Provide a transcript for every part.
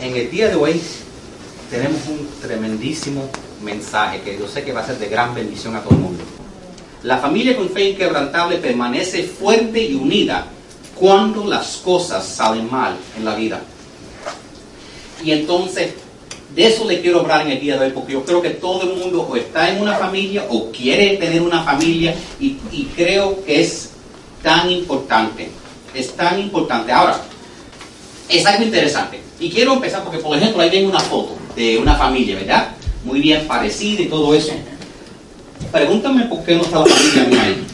en el día de hoy tenemos un tremendísimo mensaje que yo sé que va a ser de gran bendición a todo el mundo. La familia con fe inquebrantable permanece fuerte y unida cuando las cosas salen mal en la vida. Y entonces, de eso le quiero hablar en el día de hoy, porque yo creo que todo el mundo o está en una familia o quiere tener una familia y, y creo que es tan importante. Es tan importante. Ahora, es algo interesante. Y quiero empezar porque, por ejemplo, ahí tengo una foto de una familia, ¿verdad? Muy bien parecida y todo eso. Pregúntame por qué no está la familia mía ahí.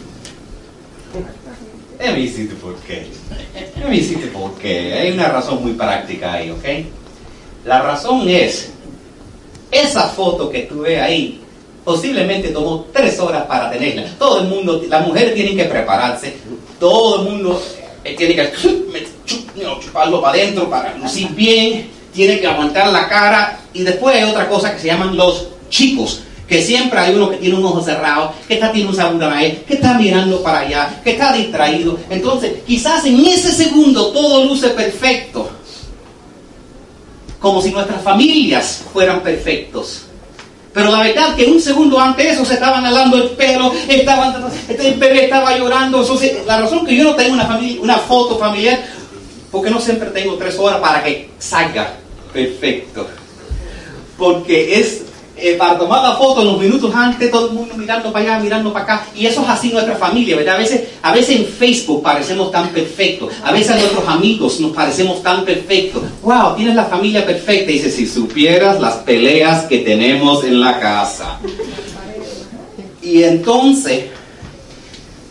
Me hiciste por qué. Eh, me hiciste por qué. Hay una razón muy práctica ahí, ¿ok? La razón es, esa foto que tú ves ahí, posiblemente tomó tres horas para tenerla. Todo el mundo, las mujeres tienen que prepararse, todo el mundo eh, tiene que chuparlo para adentro para lucir bien, tiene que aguantar la cara y después hay otra cosa que se llaman los chicos, que siempre hay uno que tiene un ojo cerrado, que está tiene un ahí, que está mirando para allá, que está distraído. Entonces, quizás en ese segundo todo luce perfecto, como si nuestras familias fueran perfectos. Pero la verdad que un segundo antes eso se estaban alando el pelo, estaban, el bebé estaba llorando. la razón que yo no tengo una, familia, una foto familiar, porque no siempre tengo tres horas para que salga perfecto. Porque es eh, para tomar la foto en los minutos antes, todo el mundo mirando para allá, mirando para acá. Y eso es así nuestra familia, ¿verdad? A veces, a veces en Facebook parecemos tan perfectos. A veces a nuestros amigos nos parecemos tan perfectos. ¡Wow! Tienes la familia perfecta. Y dice, si supieras las peleas que tenemos en la casa. Y entonces,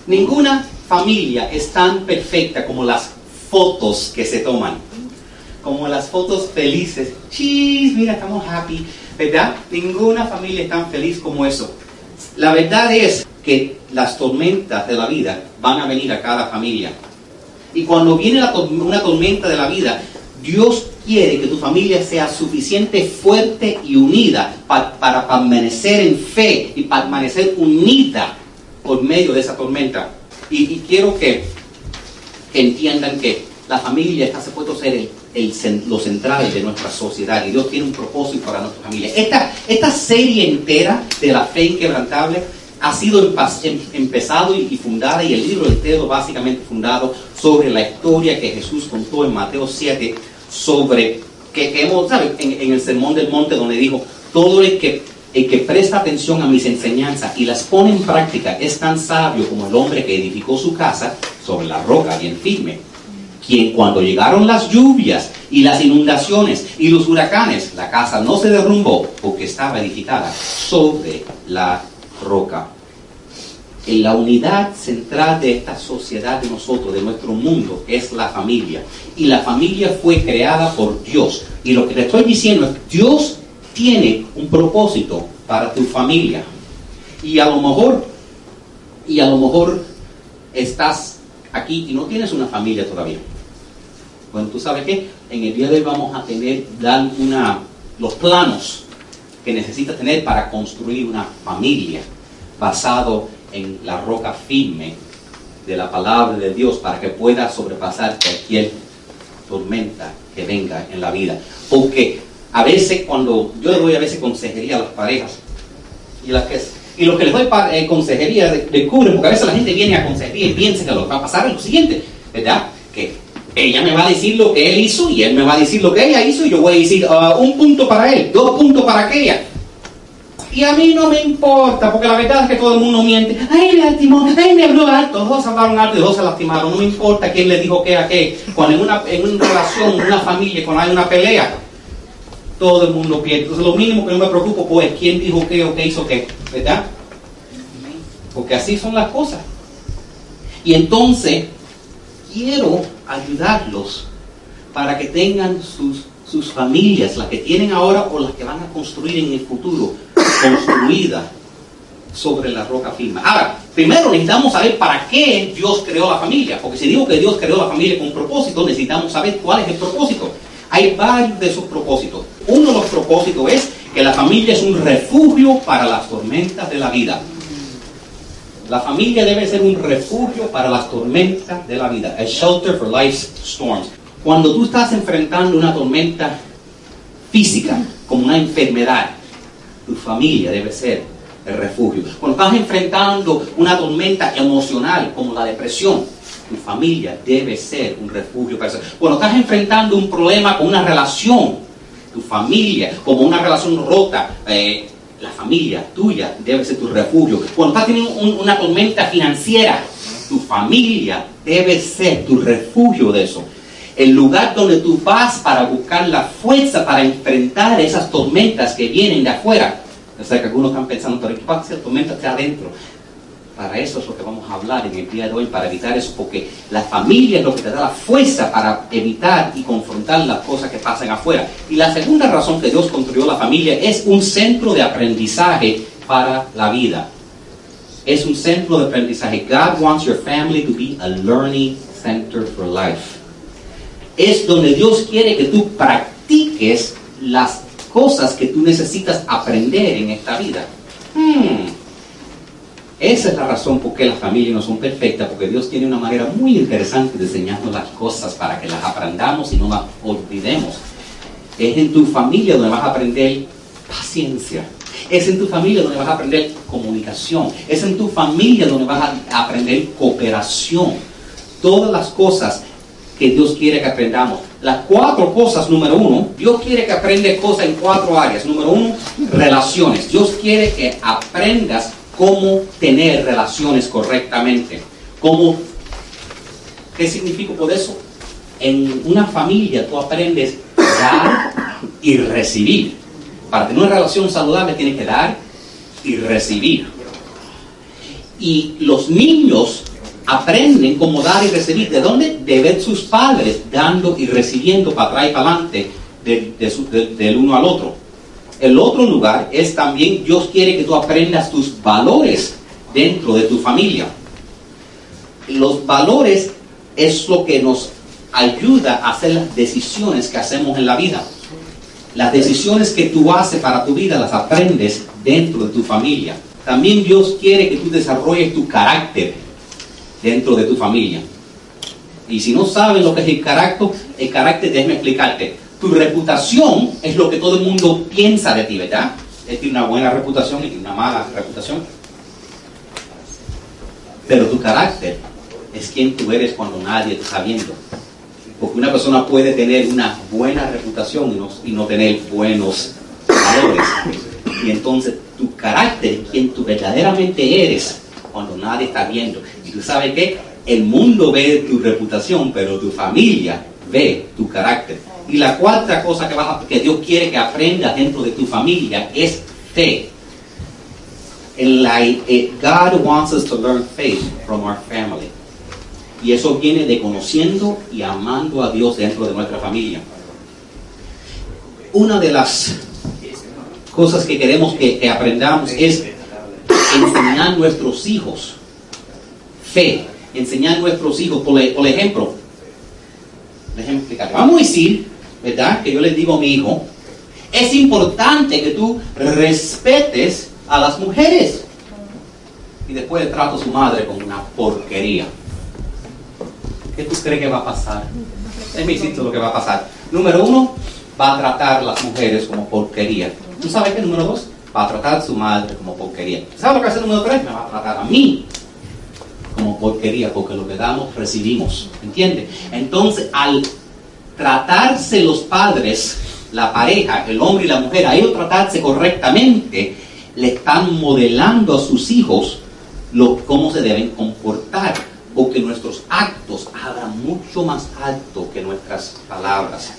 ninguna familia es tan perfecta como las fotos que se toman. Como las fotos felices. Chis, mira, estamos happy ¿verdad? Ninguna familia es tan feliz como eso. La verdad es que las tormentas de la vida van a venir a cada familia. Y cuando viene una tormenta de la vida, Dios quiere que tu familia sea suficiente, fuerte y unida para permanecer en fe y permanecer unida por medio de esa tormenta. Y, quiero que, entiendan que la familia está supuesto a ser el el, lo central de nuestra sociedad y Dios tiene un propósito para nuestra familia. Esta, esta serie entera de la fe inquebrantable ha sido em, empezado y, fundada y el libro entero básicamente fundado sobre la historia que Jesús contó en Mateo 7 sobre que, hemos, ¿sabe? En, el sermón del monte donde dijo, todo el que, el que presta atención a mis enseñanzas y las pone en práctica es tan sabio como el hombre que edificó su casa sobre la roca bien firme quien cuando llegaron las lluvias y las inundaciones y los huracanes, la casa no se derrumbó porque estaba edificada sobre la roca. En la unidad central de esta sociedad de nosotros, de nuestro mundo, es la familia. Y la familia fue creada por Dios. Y lo que te estoy diciendo es, Dios tiene un propósito para tu familia. Y a lo mejor, y a lo mejor estás aquí y no tienes una familia todavía. Bueno, tú sabes que en el día de hoy vamos a tener, dar una, los planos que necesitas tener para construir una familia basado en la roca firme de la palabra de Dios para que pueda sobrepasar cualquier tormenta que venga en la vida. Porque a veces cuando yo le doy a veces consejería a las parejas y las que y lo que les doy eh, consejería descubren, porque a veces la gente viene a consejería y piensa que lo que va a pasar es lo siguiente, ¿verdad? Que ella me va a decir lo que él hizo y él me va a decir lo que ella hizo y yo voy a decir uh, un punto para él, dos puntos para aquella. Y a mí no me importa, porque la verdad es que todo el mundo miente. Ay, me lastimó, ay, me habló alto. Dos hablaron alto y dos se lastimaron. No me importa quién le dijo qué a qué. Cuando en una, en una relación, en una familia, cuando hay una pelea, todo el mundo pierde. Entonces, lo mínimo que yo me preocupo pues es quién dijo qué o qué hizo qué, ¿verdad? Porque así son las cosas. Y entonces, quiero ayudarlos para que tengan sus, sus familias, las que tienen ahora o las que van a construir en el futuro, construida sobre la roca firme. Ahora, primero necesitamos saber para qué Dios creó la familia, porque si digo que Dios creó la familia con propósito, necesitamos saber cuál es el propósito. Hay varios de esos propósitos. Uno de los propósitos es que la familia es un refugio para las tormentas de la vida. La familia debe ser un refugio para las tormentas de la vida, a shelter for life's storms. Cuando tú estás enfrentando una tormenta física, como una enfermedad, tu familia debe ser el refugio. Cuando estás enfrentando una tormenta emocional como la depresión, tu familia debe ser un refugio para eso. Cuando estás enfrentando un problema con una relación, tu familia, como una relación rota, eh, la familia tuya debe ser tu refugio. Cuando estás teniendo una tormenta financiera, tu familia debe ser tu refugio de eso. El lugar donde tú vas para buscar la fuerza para enfrentar esas tormentas que vienen de afuera. O sea que algunos están pensando, pero ¿qué pasa si tormenta está adentro? Para eso es lo que vamos a hablar en el día de hoy, para evitar eso, porque la familia es lo que te da la fuerza para evitar y confrontar las cosas que pasan afuera. Y la segunda razón que Dios construyó la familia es un centro de aprendizaje para la vida. Es un centro de aprendizaje. God wants your family to be a learning center for life. Es donde Dios quiere que tú practiques las cosas que tú necesitas aprender en esta vida. Hmm. Esa es la razón por qué las familias no son perfectas, porque Dios tiene una manera muy interesante de enseñarnos las cosas para que las aprendamos y no las olvidemos. Es en tu familia donde vas a aprender paciencia. Es en tu familia donde vas a aprender comunicación. Es en tu familia donde vas a aprender cooperación. Todas las cosas que Dios quiere que aprendamos. Las cuatro cosas, número uno, Dios quiere que aprendas cosas en cuatro áreas. Número uno, relaciones. Dios quiere que aprendas cómo tener relaciones correctamente. Cómo, ¿Qué significa por eso? En una familia tú aprendes dar y recibir. Para tener una relación saludable tienes que dar y recibir. Y los niños aprenden cómo dar y recibir. ¿De dónde? De ver sus padres dando y recibiendo para atrás y para adelante del uno al otro. El otro lugar es también Dios quiere que tú aprendas tus valores dentro de tu familia. Los valores es lo que nos ayuda a hacer las decisiones que hacemos en la vida. Las decisiones que tú haces para tu vida las aprendes dentro de tu familia. También Dios quiere que tú desarrolles tu carácter dentro de tu familia. Y si no sabes lo que es el carácter, el carácter, déjame explicarte. Tu reputación es lo que todo el mundo piensa de ti, ¿verdad? Es tiene una buena reputación y una mala reputación. Pero tu carácter es quien tú eres cuando nadie te está viendo. Porque una persona puede tener una buena reputación y no, y no tener buenos valores. Y entonces tu carácter es quien tú verdaderamente eres cuando nadie está viendo. Y tú sabes que el mundo ve tu reputación, pero tu familia ve tu carácter. Y la cuarta cosa que, vas que Dios quiere que aprendas dentro de tu familia es fe. Eh, God wants us to learn faith from our family. Y eso viene de conociendo y amando a Dios dentro de nuestra familia. Una de las cosas que queremos que, aprendamos es enseñar a nuestros hijos fe. Enseñar a nuestros hijos, por, por ejemplo, explicar. Vamos a decir ¿verdad? Que yo les digo a mi hijo, es importante que tú respetes a las mujeres. Y después le trato a su madre como una porquería. ¿Qué tú crees que va a pasar? Es mi sitio lo que va a pasar. Número uno, va a tratar a las mujeres como porquería. ¿Tú sabes qué? Número dos, va a tratar a su madre como porquería. ¿Sabes lo que hace el número tres? Me va a tratar a mí como porquería, porque lo que damos, recibimos. ¿Entiendes? Entonces, al tratarse los padres, la pareja, el hombre y la mujer, a ellos tratarse correctamente, le están modelando a sus hijos lo, cómo se deben comportar, porque nuestros actos hablan mucho más alto que nuestras palabras.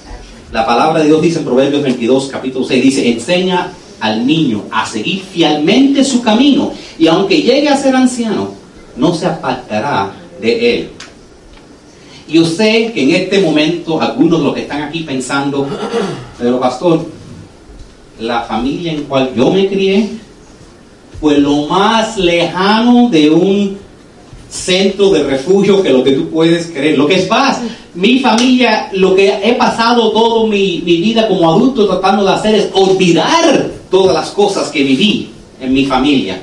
La palabra de Dios dice en Proverbios 22, capítulo 6, dice, enseña al niño a seguir fielmente su camino, y aunque llegue a ser anciano, no se apartará de él. Yo sé que en este momento algunos de los que están aquí pensando, pero pastor, la familia en cual yo me crié fue lo más lejano de un centro de refugio que lo que tú puedes creer. Lo que es paz, mi familia, lo que he pasado toda mi, mi vida como adulto tratando de hacer es olvidar todas las cosas que viví en mi familia.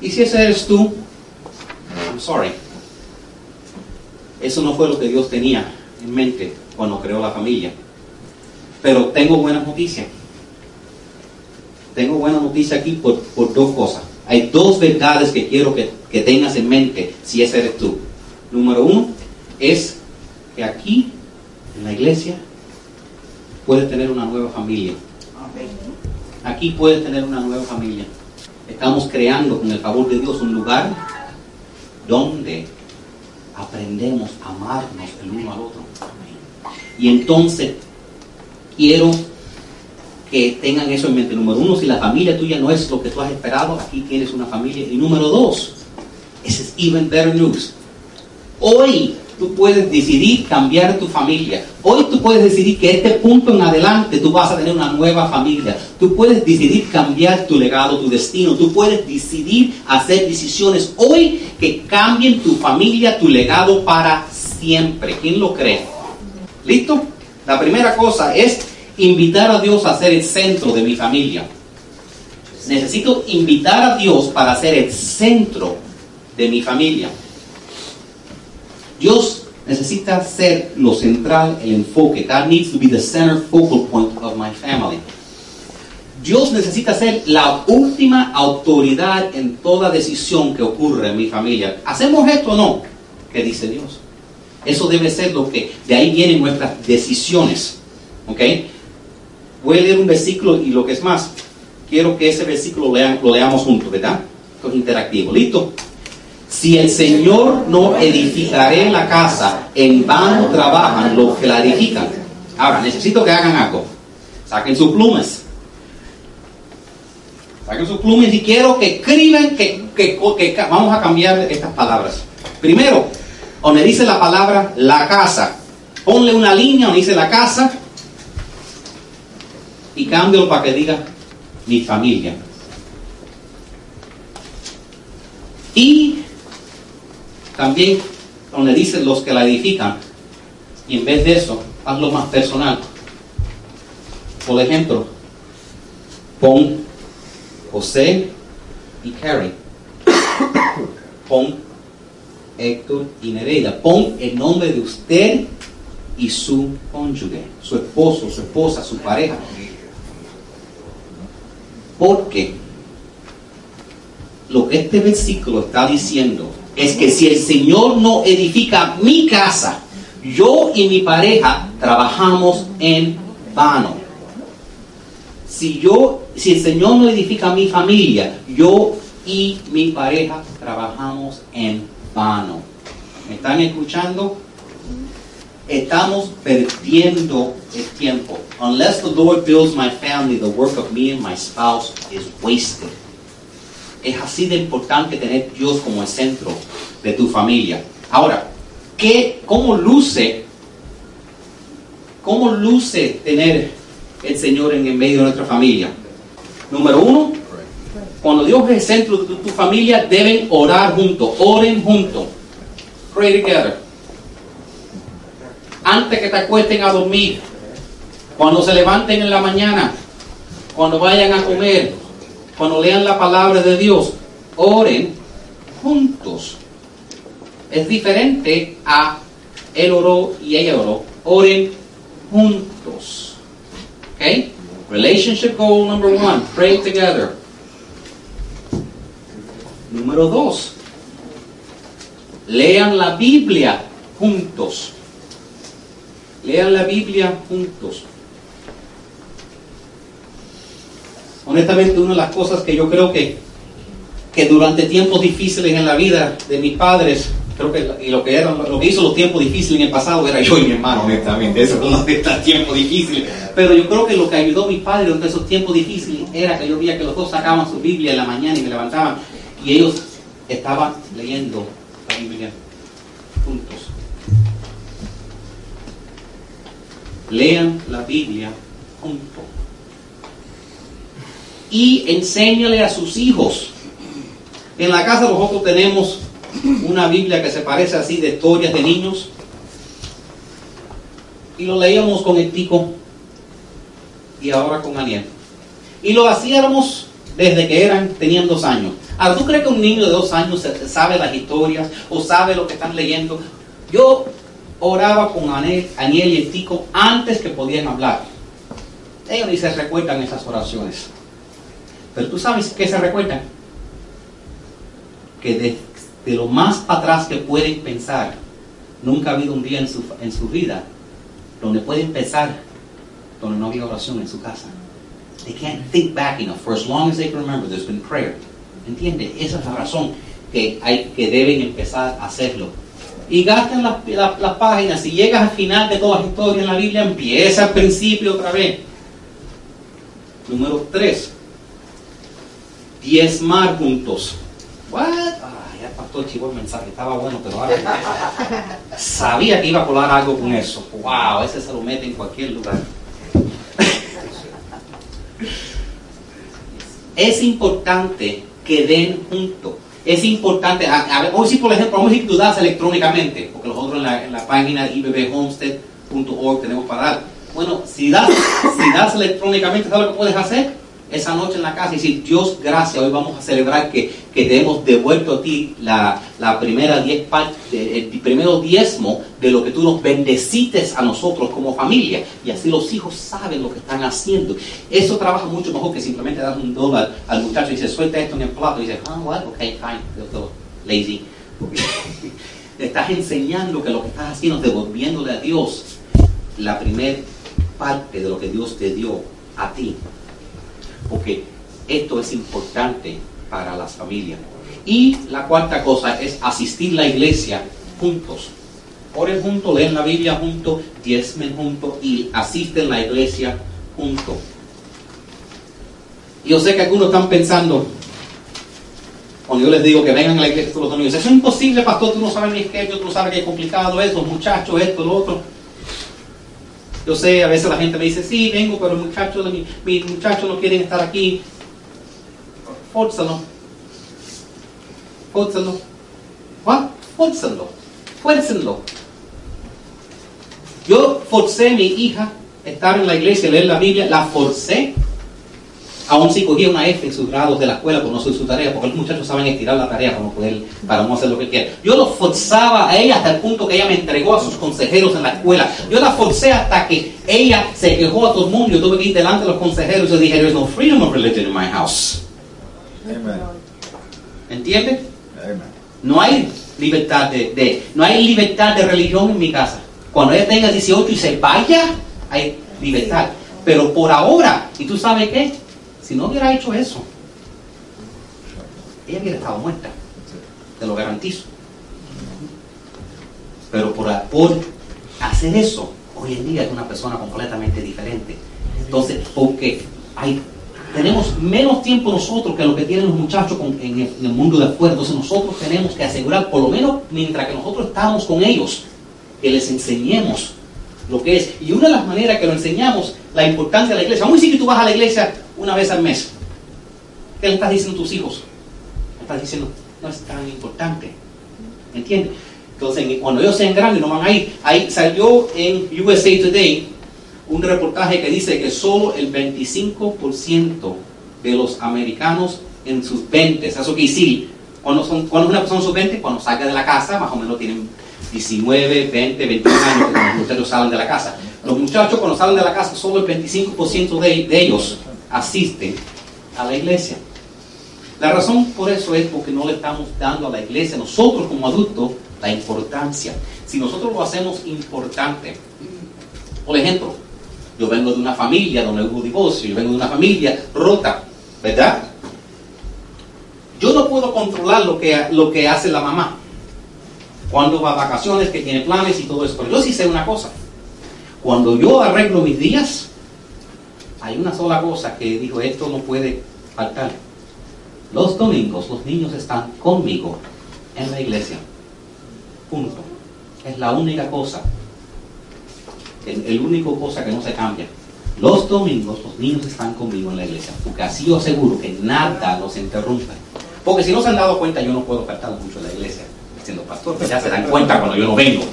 Y si ese eres tú, I'm sorry. Eso no fue lo que Dios tenía en mente cuando creó la familia. Pero tengo buena noticia. Tengo buena noticia aquí por, por dos cosas. Hay dos verdades que quiero que, que tengas en mente si ese eres tú. Número uno es que aquí, en la iglesia, puedes tener una nueva familia. Aquí puedes tener una nueva familia. Estamos creando, con el favor de Dios, un lugar donde aprendemos a amarnos el uno al otro. Y entonces, quiero que tengan eso en mente. Número uno, si la familia tuya no es lo que tú has esperado, aquí tienes una familia. Y número dos, ese es even better news. Hoy tú puedes decidir cambiar tu familia. Hoy tú puedes decidir que este punto en adelante tú vas a tener una nueva familia. Tú puedes decidir cambiar tu legado, tu destino. Tú puedes decidir hacer decisiones hoy que cambien tu familia, tu legado para siempre. ¿Quién lo cree? ¿Listo? La primera cosa es invitar a Dios a ser el centro de mi familia. Necesito invitar a Dios para ser el centro de mi familia. Dios necesita ser lo central, el enfoque. God needs to be the center focal point of my family. Dios necesita ser la última autoridad en toda decisión que ocurre en mi familia. ¿Hacemos esto o no? ¿Qué dice Dios? Eso debe ser lo que, de ahí vienen nuestras decisiones. ¿Ok? Voy a leer un versículo y lo que es más, quiero que ese versículo lo leamos juntos, ¿verdad? Esto es interactivo. ¿Listo? Si el Señor no edificaré la casa, en vano trabajan los que la edifican. Ahora, necesito que hagan algo. Saquen sus plumas. Saquen sus plumas y quiero que escriban que, que, que, vamos a cambiar estas palabras. Primero, donde dice la palabra la casa, ponle una línea donde dice la casa y cámbialo para que diga mi familia. Y también donde dicen los que la edifican. Y en vez de eso, hazlo más personal. Por ejemplo, pon José y Carrie. Pon Héctor y Nereida. Pon el nombre de usted y su cónyuge, su esposo, su esposa, su pareja. Porque lo que este versículo está diciendo es que si el Señor no edifica mi casa, yo y mi pareja trabajamos en vano. Si yo, si el Señor no edifica mi familia, yo y mi pareja trabajamos en vano. ¿Me están escuchando? Estamos perdiendo el tiempo. Unless the Lord builds my family, the work of me and my spouse is wasted. Es así de importante tener Dios como el centro de tu familia. Ahora, ¿qué, ¿cómo luce? ¿Cómo luce tener el Señor en el medio de nuestra familia? Número uno, cuando Dios es el centro de tu, familia, deben orar juntos. Oren juntos. Pray together. Antes que te acuesten a dormir, cuando se levanten en la mañana, cuando vayan a comer, cuando lean la palabra de Dios, oren juntos. Es diferente a él oró y ella oró. Oren juntos. Okay? Relationship goal number one, pray together. Número dos, lean la Biblia juntos. Lean la Biblia juntos. Honestamente una de las cosas que yo creo que, que durante tiempos difíciles en la vida de mis padres, creo que y lo que era, lo que hizo los tiempos difíciles en el pasado era yo y mi hermano, honestamente, eso no de estos tiempos difíciles. Pero yo creo que lo que ayudó a mi padre durante esos tiempos difíciles era que yo veía que los dos sacaban su Biblia en la mañana y me levantaban y ellos estaban leyendo la Biblia juntos. Lean la Biblia juntos y enséñale a sus hijos. En la casa nosotros tenemos una Biblia que se parece así de historias de niños. Y lo leíamos con el tico y ahora con Aniel. Y lo hacíamos desde que eran, tenían dos años. Ahora, ¿tú crees que un niño de dos años sabe las historias o sabe lo que están leyendo? Yo oraba con Aniel, Aniel y el tico antes que podían hablar. ellos ni se recuerdan esas oraciones. Pero tú sabes que se recuerdan. Que de, de lo más atrás que pueden pensar, nunca ha habido un día en su, en su vida donde pueden pensar donde no había oración en su casa. They can't think back enough. For as long as they can remember, there's been prayer. ¿Entiende? Esa es la razón que, hay, que deben empezar a hacerlo. Y gasten las, las, las páginas. Si llegas al final de todas las historias en la Biblia, empieza al principio otra vez. Número 3. Diezmar juntos. What? Ah, ya pastor chivo el mensaje, estaba bueno, pero ahora sabía que iba a colar algo con eso. Wow, ese se lo mete en cualquier lugar. es importante que den juntos. Es importante, a, a ver, hoy sí por ejemplo, vamos a decir que tú das electrónicamente, porque nosotros en la, en la página ibbhomestead.org tenemos para dar. Bueno, si das, si das electrónicamente, ¿sabes lo que puedes hacer? Esa noche en la casa y decir, Dios, gracias, hoy vamos a celebrar que, que te hemos devuelto a ti la, la primera diez parte, el primero diezmo de lo que tú nos bendecites a nosotros como familia. Y así los hijos saben lo que están haciendo. Eso trabaja mucho mejor que simplemente dar un dólar al muchacho y dice, suelta esto en el plato. Y dice, ah, well, ok, fine, yo lazy. Estás enseñando que lo que estás haciendo es devolviéndole a Dios la primera parte de lo que Dios te dio a ti. Porque esto es importante para las familias. Y la cuarta cosa es asistir la iglesia juntos. Oren juntos, leen la Biblia juntos, diezmen juntos y asisten la iglesia juntos. Yo sé que algunos están pensando, cuando yo les digo que vengan a la iglesia todos los domingos, eso es imposible, pastor, tú no sabes ni qué, tú no sabes es complicado eso, muchachos, esto, lo otro. Yo sé, a veces la gente me dice, sí, vengo, pero muchachos, mi, mi muchachos no quieren estar aquí. Fórzalo. Fórzalo. ¿What? Fórzalo. Fuércenlo. Yo forcé a mi hija a estar en la iglesia, leer la Biblia, la forcé. Aún si cogía una F en sus grados de la escuela, pues no soy su tarea, porque los muchachos saben estirar la tarea para no, poder, para no hacer lo que quieren. Yo lo forzaba a ella hasta el punto que ella me entregó a sus consejeros en la escuela. Yo la forcé hasta que ella se quejó a todo el mundo. Yo tuve que ir delante de los consejeros y dije, there's no freedom of religion in my house. Amen. ¿Entiendes? Amen. No hay libertad de, de- no hay libertad de religión en mi casa. Cuando ella tenga 18 y se vaya, hay libertad. Pero por ahora, ¿y tú sabes qué? Si no hubiera hecho eso, ella hubiera estado muerta. Te lo garantizo. Pero por, hacer eso, hoy en día es una persona completamente diferente. Entonces, porque hay, tenemos menos tiempo nosotros que lo que tienen los muchachos con- en, el, en el mundo de afuera. Entonces nosotros tenemos que asegurar, por lo menos mientras que nosotros estamos con ellos, que les enseñemos lo que es. Y una de las maneras que lo enseñamos, la importancia de la iglesia. Vamos a decir que tú vas a la iglesia una vez al mes. ¿Qué le estás diciendo a tus hijos? Le estás diciendo, no es tan importante. ¿Entiendes? Entonces, cuando ellos sean grandes, no van a ir. Ahí salió en USA Today un reportaje que dice que solo el 25% de los americanos en sus 20, eso quiere decir, cuando, son, cuando una persona en sus 20, cuando salga de la casa, más o menos tienen 19, 20, 21 años que muchachos salen de la casa. Los muchachos cuando salen de la casa, solo el 25% de, ellos asisten a la iglesia. La razón por eso es porque no le estamos dando a la iglesia, nosotros como adultos, la importancia. Si nosotros lo hacemos importante, por ejemplo, yo vengo de una familia donde hubo divorcio, yo vengo de una familia rota, ¿verdad? Yo no puedo controlar lo que, lo que hace la mamá. Cuando va a vacaciones, que tiene planes y todo eso. Pero yo sí sé una cosa. Cuando yo arreglo mis días, hay una sola cosa que digo, esto no puede faltar. Los domingos los niños están conmigo en la iglesia. Punto. Es la única cosa. El, único cosa que no se cambia. Los domingos los niños están conmigo en la iglesia. Porque así yo aseguro que nada los interrumpa. Porque si no se han dado cuenta, yo no puedo faltar mucho en la iglesia siendo pastor. Pues ya se dan cuenta cuando yo no vengo.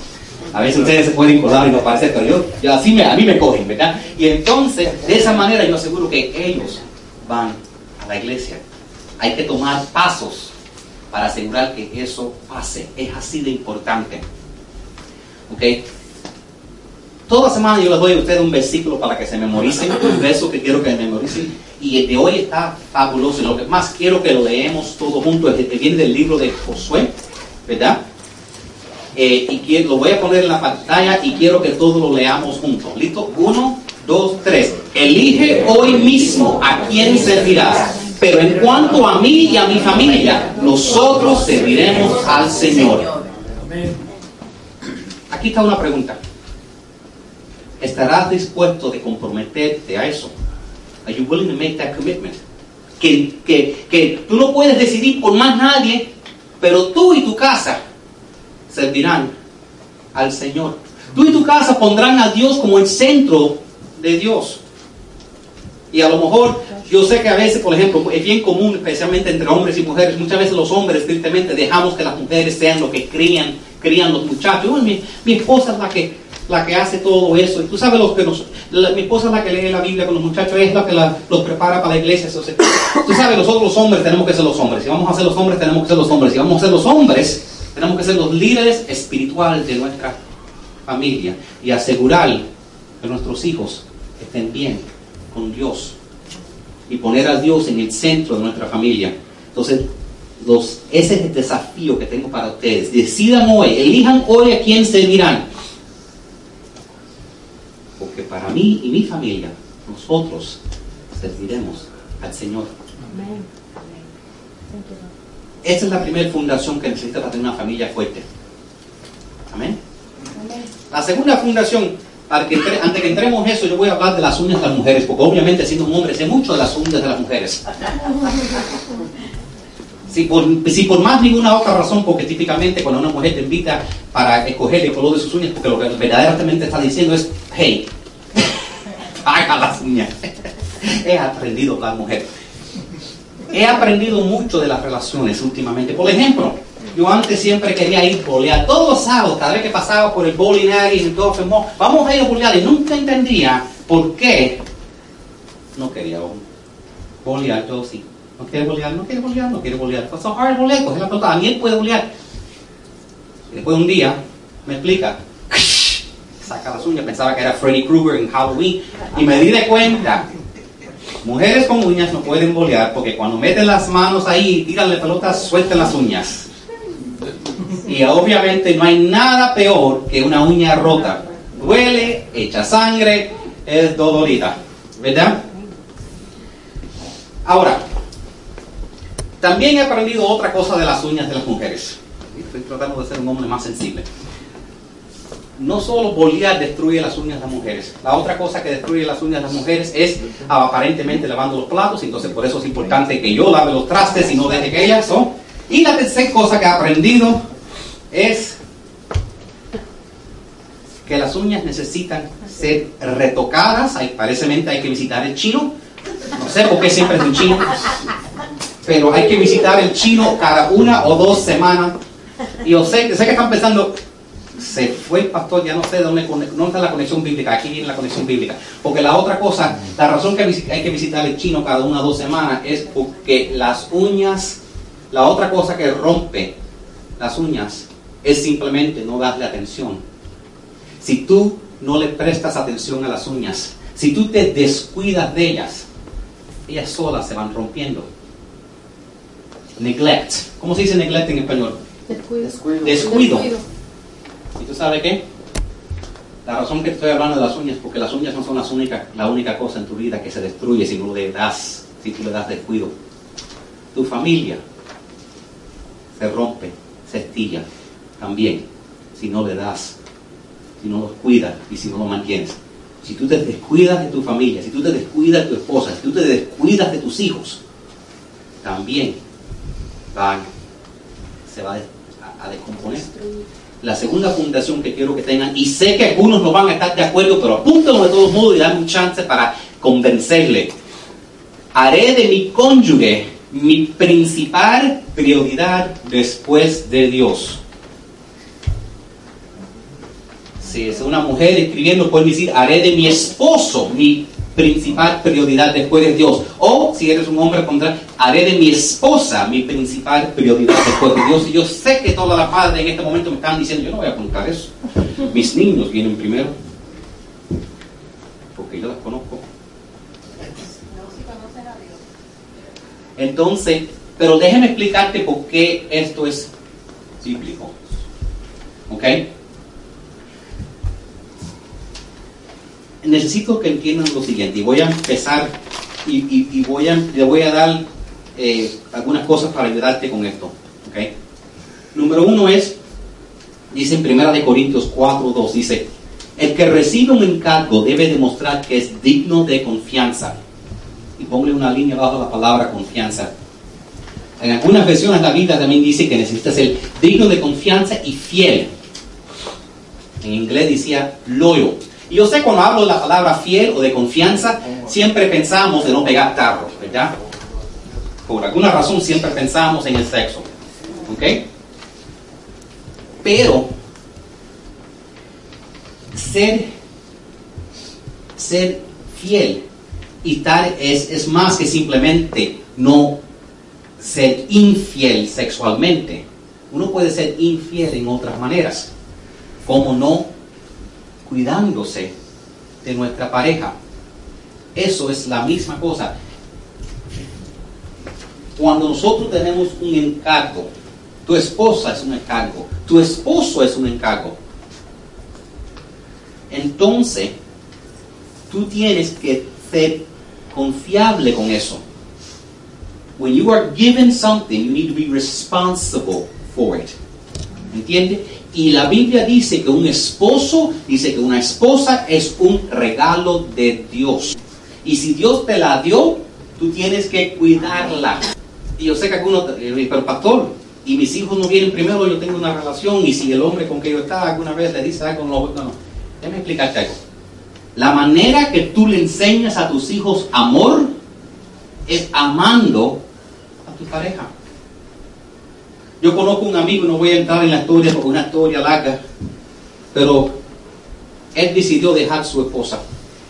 A veces ustedes se pueden colar y no parecer, pero yo, así me, a mí me cogen, ¿verdad? Y entonces, de esa manera yo aseguro que ellos van a la iglesia. Hay que tomar pasos para asegurar que eso pase. Es así de importante. ¿Ok? Toda semana yo les doy a ustedes un versículo para que se memoricen, un verso que quiero que memoricen. Y el de hoy está fabuloso. Y lo que más quiero que lo leemos todos juntos es que viene del libro de Josué, ¿verdad? Eh, y lo voy a poner en la pantalla y quiero que todos lo leamos juntos. ¿Listo? Uno, dos, tres. Elige hoy mismo a quién servirás. Pero en cuanto a mí y a mi familia, nosotros serviremos al Señor. Aquí está una pregunta. ¿Estarás dispuesto de comprometerte a eso? Are you willing to make that commitment? Que, que, que tú no puedes decidir por más nadie, pero tú y tu casa servirán al Señor. Tú y tu casa pondrán a Dios como el centro de Dios. Y a lo mejor, yo sé que a veces, por ejemplo, es bien común, especialmente entre hombres y mujeres, muchas veces los hombres, tristemente, dejamos que las mujeres sean lo que crían, crían los muchachos. mi, mi esposa es la que la que hace todo eso. Y tú sabes lo que nos, mi esposa es la que lee la Biblia con los muchachos, es la que los prepara para la iglesia. tú sabes, nosotros los hombres tenemos que ser los hombres. Si vamos a ser los hombres, tenemos que ser los hombres. Si vamos a ser los hombres, tenemos que ser los líderes espirituales de nuestra familia y asegurar que nuestros hijos estén bien con Dios y poner a Dios en el centro de nuestra familia. Entonces, ese es el desafío que tengo para ustedes. Decidan hoy, elijan hoy a quién servirán porque para mí y mi familia, nosotros serviremos al Señor. Esa es la primera fundación que necesita para tener una familia fuerte. Amén. La segunda fundación, antes que entremos en eso, yo voy a hablar de las uñas de las mujeres, porque obviamente siendo un hombre sé mucho de las uñas de las mujeres. Si por, más ninguna otra razón, porque típicamente cuando una mujer te invita para escoger el color de sus uñas, porque lo que verdaderamente está diciendo es, hey, haga las uñas. He aprendido la mujer. He aprendido mucho de las relaciones últimamente. Por ejemplo, yo antes siempre quería ir bolear todos los sábados, cada vez que pasaba por el bowling y en todo vamos a ir a bolear y nunca entendía por qué no quería bolear yo sí. No quiere bolear, no quiere bolear, no quiere bolear. So hard bolear, coge la pelota, ni él puede bolear. Y después un día me explica, saca las uñas, pensaba que era Freddy Krueger en Halloween, y me di de cuenta, mujeres con uñas no pueden bolear porque cuando meten las manos ahí y tiran pelota, sueltan las uñas. Y obviamente no hay nada peor que una uña rota. Duele, echa sangre, es dolorida, ¿verdad? Ahora, también he aprendido otra cosa de las uñas de las mujeres. Estoy tratando de ser un hombre más sensible. No solo bolear destruye las uñas de las mujeres. La otra cosa que destruye las uñas de las mujeres es aparentemente lavando los platos. Entonces por eso es importante que yo lave los trastes y no deje que ellas son. Y la tercera cosa que he aprendido es que las uñas necesitan ser retocadas. Hay, parecermente hay que visitar el chino. No sé por qué siempre es un chino pero hay que visitar el chino cada una o dos semanas. Y yo sé, sé que están pensando, se fue el pastor, ya no sé dónde, no está la conexión bíblica, aquí viene la conexión bíblica. Porque la otra cosa, la razón que hay que visitar el chino cada una o dos semanas es porque las uñas, la otra cosa que rompe las uñas es simplemente no darle atención. Si tú no le prestas atención a las uñas, si tú te descuidas de ellas, ellas solas se van rompiendo neglect. ¿Cómo se dice neglect en español? Descuido. Descuido. ¿Y tú sabes qué? La razón que estoy hablando de las uñas, porque las uñas no son las únicas, la única cosa en tu vida que se destruye si no le das, si tú le das descuido. Tu familia se rompe, se estilla también si no le das, si no los cuidas y si no los mantienes. Si tú te descuidas de tu familia, si tú te descuidas de tu esposa, si tú te descuidas de tus hijos, también se va a, descomponer. La segunda fundación que quiero que tengan, y sé que algunos no van a estar de acuerdo, pero apúntenlo de todos modos y dan un chance para convencerle. Haré de mi cónyuge mi principal prioridad después de Dios. Si es una mujer escribiendo, puede decir, haré de mi esposo mi principal prioridad después de Dios. O si eres un hombre contra, haré de mi esposa mi principal prioridad después de Dios. Y yo sé que todas las padres en este momento me están diciendo, yo no voy a contar eso. Mis niños vienen primero. porque yo las conozco. Entonces, pero déjeme explicarte por qué esto es bíblico. ¿Ok? Necesito que entiendan lo siguiente, y voy a empezar, y, voy a, le voy a dar eh, algunas cosas para ayudarte con esto. ¿Ok? Número uno es, dice en 1 de Corintios 4, 2, dice, el que recibe un encargo debe demostrar que es digno de confianza. Y ponle una línea bajo la palabra confianza. En algunas versiones la Biblia también dice que necesita ser digno de confianza y fiel. En inglés decía loyal. Y yo sé cuando hablo de la palabra fiel o de confianza, siempre pensamos de no pegar tarros, ¿verdad? Por alguna razón siempre pensamos en el sexo. ¿Ok? Pero ser, ser fiel y tal es, es más que simplemente no ser infiel sexualmente. Uno puede ser infiel en otras maneras, como no cuidándose de nuestra pareja. Eso es la misma cosa. Cuando nosotros tenemos un encargo, tu esposa es un encargo, tu esposo es un encargo, entonces tú tienes que ser confiable con eso. When you are given something, you need to be responsible for it. ¿Entiende? Y la Biblia dice que un esposo, dice que una esposa es un regalo de Dios. Y si Dios te la dio, tú tienes que cuidarla. Y yo sé que algunos, eh, pero pastor, y mis hijos no vienen primero, yo tengo una relación, y si el hombre con que yo estaba alguna vez le dice algo, no, no, no. Déjame explicarte algo. La manera que tú le enseñas a tus hijos amor es amando a tu pareja. Yo conozco un amigo, no voy a entrar en la historia porque es una historia larga, pero él decidió dejar su esposa.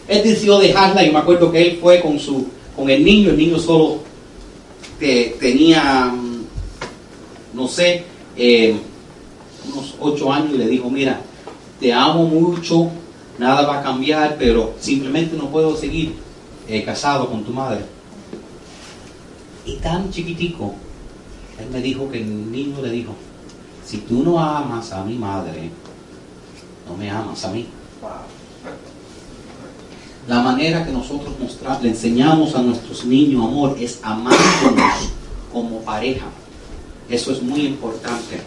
Él decidió dejarla y me acuerdo que él fue con su con el niño, el niño solo te- tenía, mm, no sé, eh, unos ocho años y le dijo, mira, te amo mucho, nada va a cambiar, pero simplemente no puedo seguir eh, casado con tu madre. Y tan chiquitico, él me dijo que el niño le dijo, si tú no amas a mi madre, no me amas a mí. La manera que nosotros mostrar, le enseñamos a nuestros niños amor es amándonos como pareja. Eso es muy importante.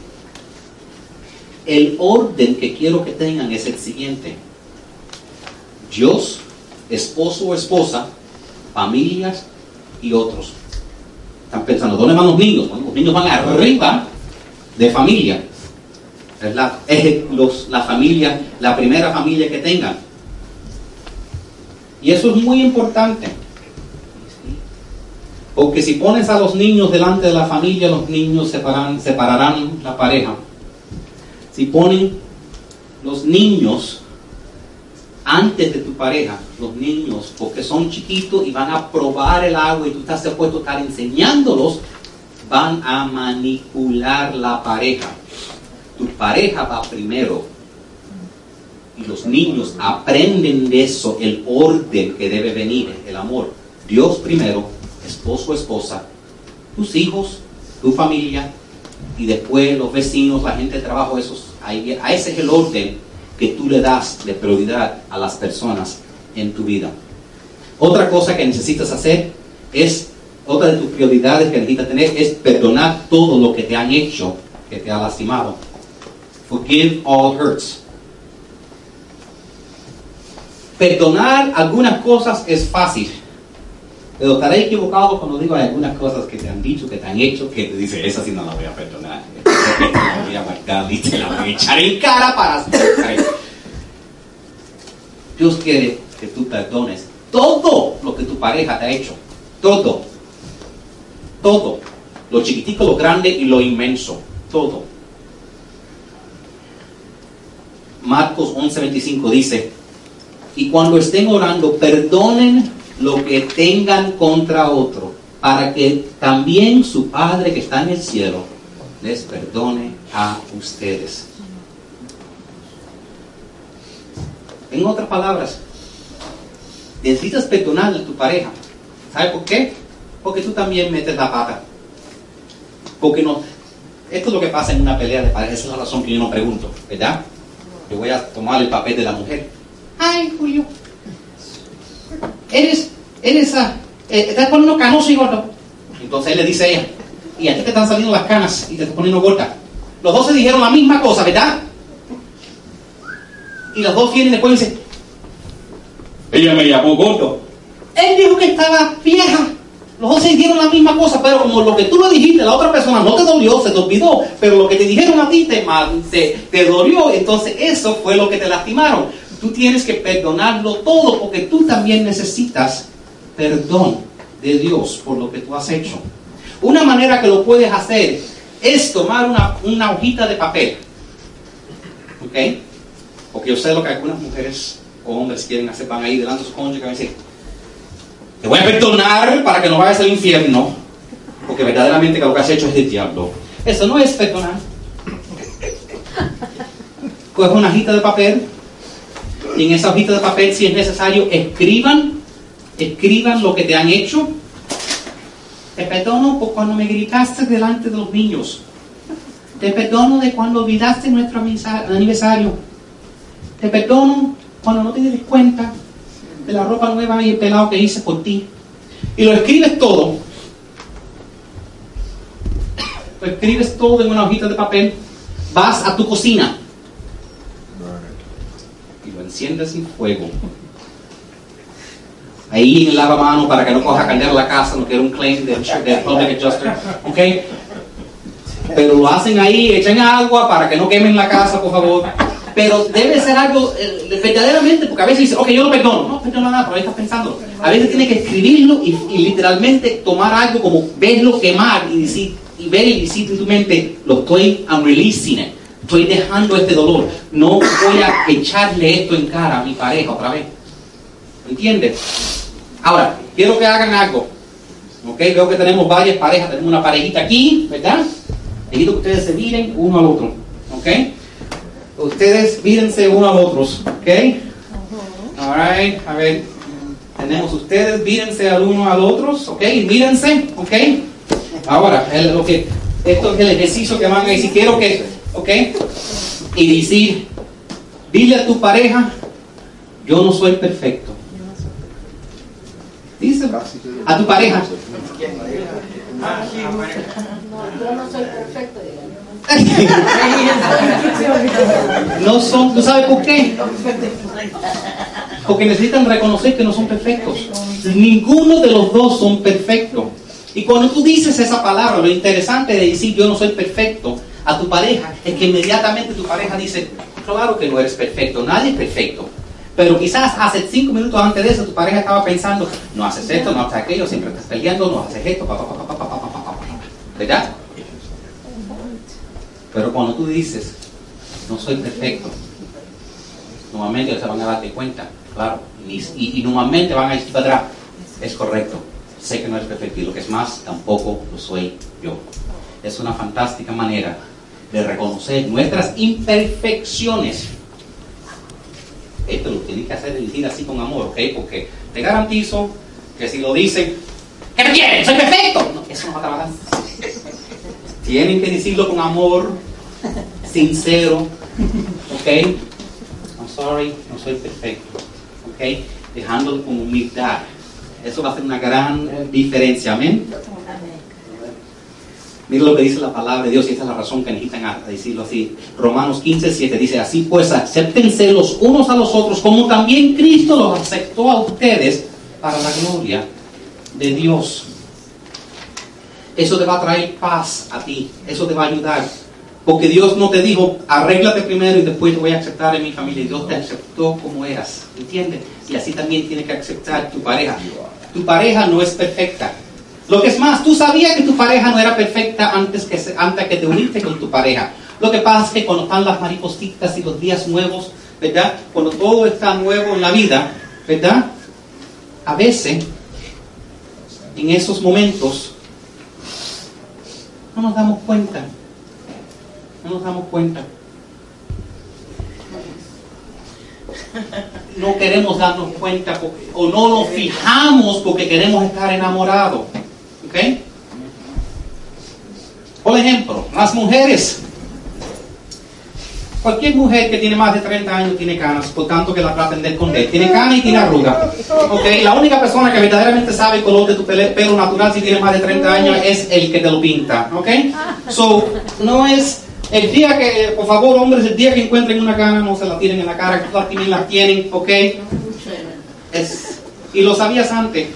El orden que quiero que tengan es el siguiente. Dios, esposo o esposa, familias y otros. Pensando, ¿dónde van los niños? Los niños van arriba de familia. Es la, es los- la familia, la primera familia que tengan. Y eso es muy importante. Porque si pones a los niños delante de la familia, los niños separan- separarán la pareja. Si ponen los niños antes de tu pareja, los niños, porque son chiquitos y van a probar el agua y tú estás dispuesto a estar enseñándolos, van a manipular la pareja. Tu pareja va primero. Y los niños aprenden de eso el orden que debe venir, el amor. Dios primero, esposo, esposa, tus hijos, tu familia, y después los vecinos, la gente de trabajo, esos, ahí, a ese es el orden que tú le das de prioridad a las personas en tu vida. Otra cosa que necesitas hacer es, otra de tus prioridades que necesitas tener es perdonar todo lo que te han hecho, que te ha lastimado. Forgive all hurts. Perdonar algunas cosas es fácil, pero estaré equivocado cuando digo algunas cosas que te han dicho, que te han hecho, que te dice, esa sí no la voy a perdonar. Cara para siempre". Dios quiere que tú perdones todo lo que tu pareja te ha hecho. Todo. Todo. Lo chiquitico, lo grande y lo inmenso. Todo. Marcos 11:25 dice, y cuando estén orando, perdonen lo que tengan contra otro, para que también su Padre que está en el cielo les perdone a ustedes. En otras palabras, necesitas perdonar a tu pareja. ¿Sabes por qué? Porque tú también metes la pata. Porque no. Esto es lo que pasa en una pelea de pareja. Esa es la razón que yo no pregunto, ¿verdad? Yo voy a tomar el papel de la mujer. Ay, Julio. Eres, eres, ah, eh, estás poniendo canoso y gordo. Entonces él le dice a ella, y a ti te están saliendo las canas y te estás poniendo gorda. Los dos se dijeron la misma cosa, ¿verdad? Y los dos vienen después y dicen, ella me llamó gordo. Él dijo que estaba vieja. Los dos se dijeron la misma cosa, pero como lo que tú le dijiste la otra persona no te dolió, se te olvidó, pero lo que te dijeron a ti te, te dolió, entonces eso fue lo que te lastimaron. Tú tienes que perdonarlo todo porque tú también necesitas perdón de Dios por lo que tú has hecho. Una manera que lo puedes hacer es tomar una, una hojita de papel. ¿Ok? Porque yo sé lo que algunas mujeres o hombres quieren hacer, van ahí delante de su cónyuge y decir, te voy a perdonar para que no vayas al infierno, porque verdaderamente lo que has hecho es del diablo. Eso no es perdonar. Coge una hojita de papel y en esa hojita de papel, si es necesario, escriban, escriban lo que te han hecho. Te perdono por cuando me gritaste delante de los niños. Te perdono de cuando olvidaste nuestro aniversario. Te perdono cuando no te des cuenta de la ropa nueva y el pelado que hice por ti. Y lo escribes todo. Lo escribes todo en una hojita de papel. Vas a tu cocina y lo enciendes en fuego. Ahí en el lavamano para que no coja candela la casa, no quiero un claim del public adjuster. ¿Ok? Pero lo hacen ahí, echan agua para que no quemen la casa, por favor. Pero debe ser algo eh, verdaderamente, porque a veces dice, ok, yo lo perdono. No perdono nada, pero ahí estás pensando. A veces tienes que escribirlo y, literalmente tomar algo como verlo quemar y decir, ver y decir en tu mente, lo estoy, I'm. Estoy dejando este dolor. No voy a echarle esto en cara a mi pareja otra vez. ¿Entiendes? Ahora, quiero que hagan algo. ¿Ok? Veo que tenemos varias parejas. Tenemos una parejita aquí, ¿verdad? Necesito que ustedes se miren uno al otro. ¿Ok? Ustedes mírense uno al otro. ¿Ok? Alright, a ver. Tenemos ustedes, mírense al uno al otro. ¿Ok? Mírense. ¿Ok? Ahora, el- lo que, esto es el ejercicio que van a decir. Quiero que, ¿ok? Y decir, dile a tu pareja, yo no soy perfecto. A tu pareja, No, no son, ¿tú sabes por qué? Porque necesitan reconocer que no son perfectos. Ninguno de los dos son perfectos. Y cuando tú dices esa palabra, lo interesante de decir yo no soy perfecto a tu pareja es que inmediatamente tu pareja dice, claro que no eres perfecto, nadie es perfecto. Pero quizás hace cinco minutos antes de eso tu pareja estaba pensando, no haces esto, no haces aquello, siempre estás peleando, no haces esto, papá, papá, papá, papá, papá, ¿Verdad? Pero cuando tú dices, no soy perfecto, normalmente se van a darte cuenta, claro, y, normalmente van a ir para atrás, es correcto, sé que no es perfecto, y lo que es más, tampoco lo soy yo. Es una fantástica manera de reconocer nuestras imperfecciones esto lo tienes que hacer decir así con amor, ¿ok? Porque te garantizo que si lo dicen, ¿qué me quieres? ¡Soy perfecto! Eso no va a trabajar. Tienen que decirlo con amor, sincero, ¿ok? I'm sorry, no soy perfecto, ¿ok? Dejándolo con humildad. Eso va a hacer una gran diferencia, amén. Mira lo que dice la palabra de Dios y esa es la razón que necesitan a- decirlo así. Romanos 15, 7 dice, así pues, acéptense los unos a los otros como también Cristo los aceptó a ustedes para la gloria de Dios. Eso te va a traer paz a ti, eso te va a ayudar. Porque Dios no te dijo, arréglate primero y después te voy a aceptar en mi familia. Dios te aceptó como eras, ¿entiendes? Y así también tiene que aceptar tu pareja. Tu pareja no es perfecta. Lo que es más, tú sabías que tu pareja no era perfecta antes que, antes que te uniste con tu pareja. Lo que pasa es que cuando están las maripositas y los días nuevos, ¿verdad? Cuando todo está nuevo en la vida, ¿verdad? A veces, en esos momentos, no nos damos cuenta. No nos damos cuenta. no queremos darnos cuenta o no nos fijamos porque queremos estar enamorados. ¿Ok? Por ejemplo, las mujeres. Cualquier mujer que tiene más de 30 años tiene canas, por tanto que la traten de esconder. Tiene canas y tiene arruga. Ok, la única persona que verdaderamente sabe el color de tu pelo natural si tiene más de 30 años es el que te lo pinta. Ok, so no es el día que, por favor, hombres, el día que encuentren una cana, no se la tiren en la cara, que todas también la tienen. Ok, es, y lo sabías antes.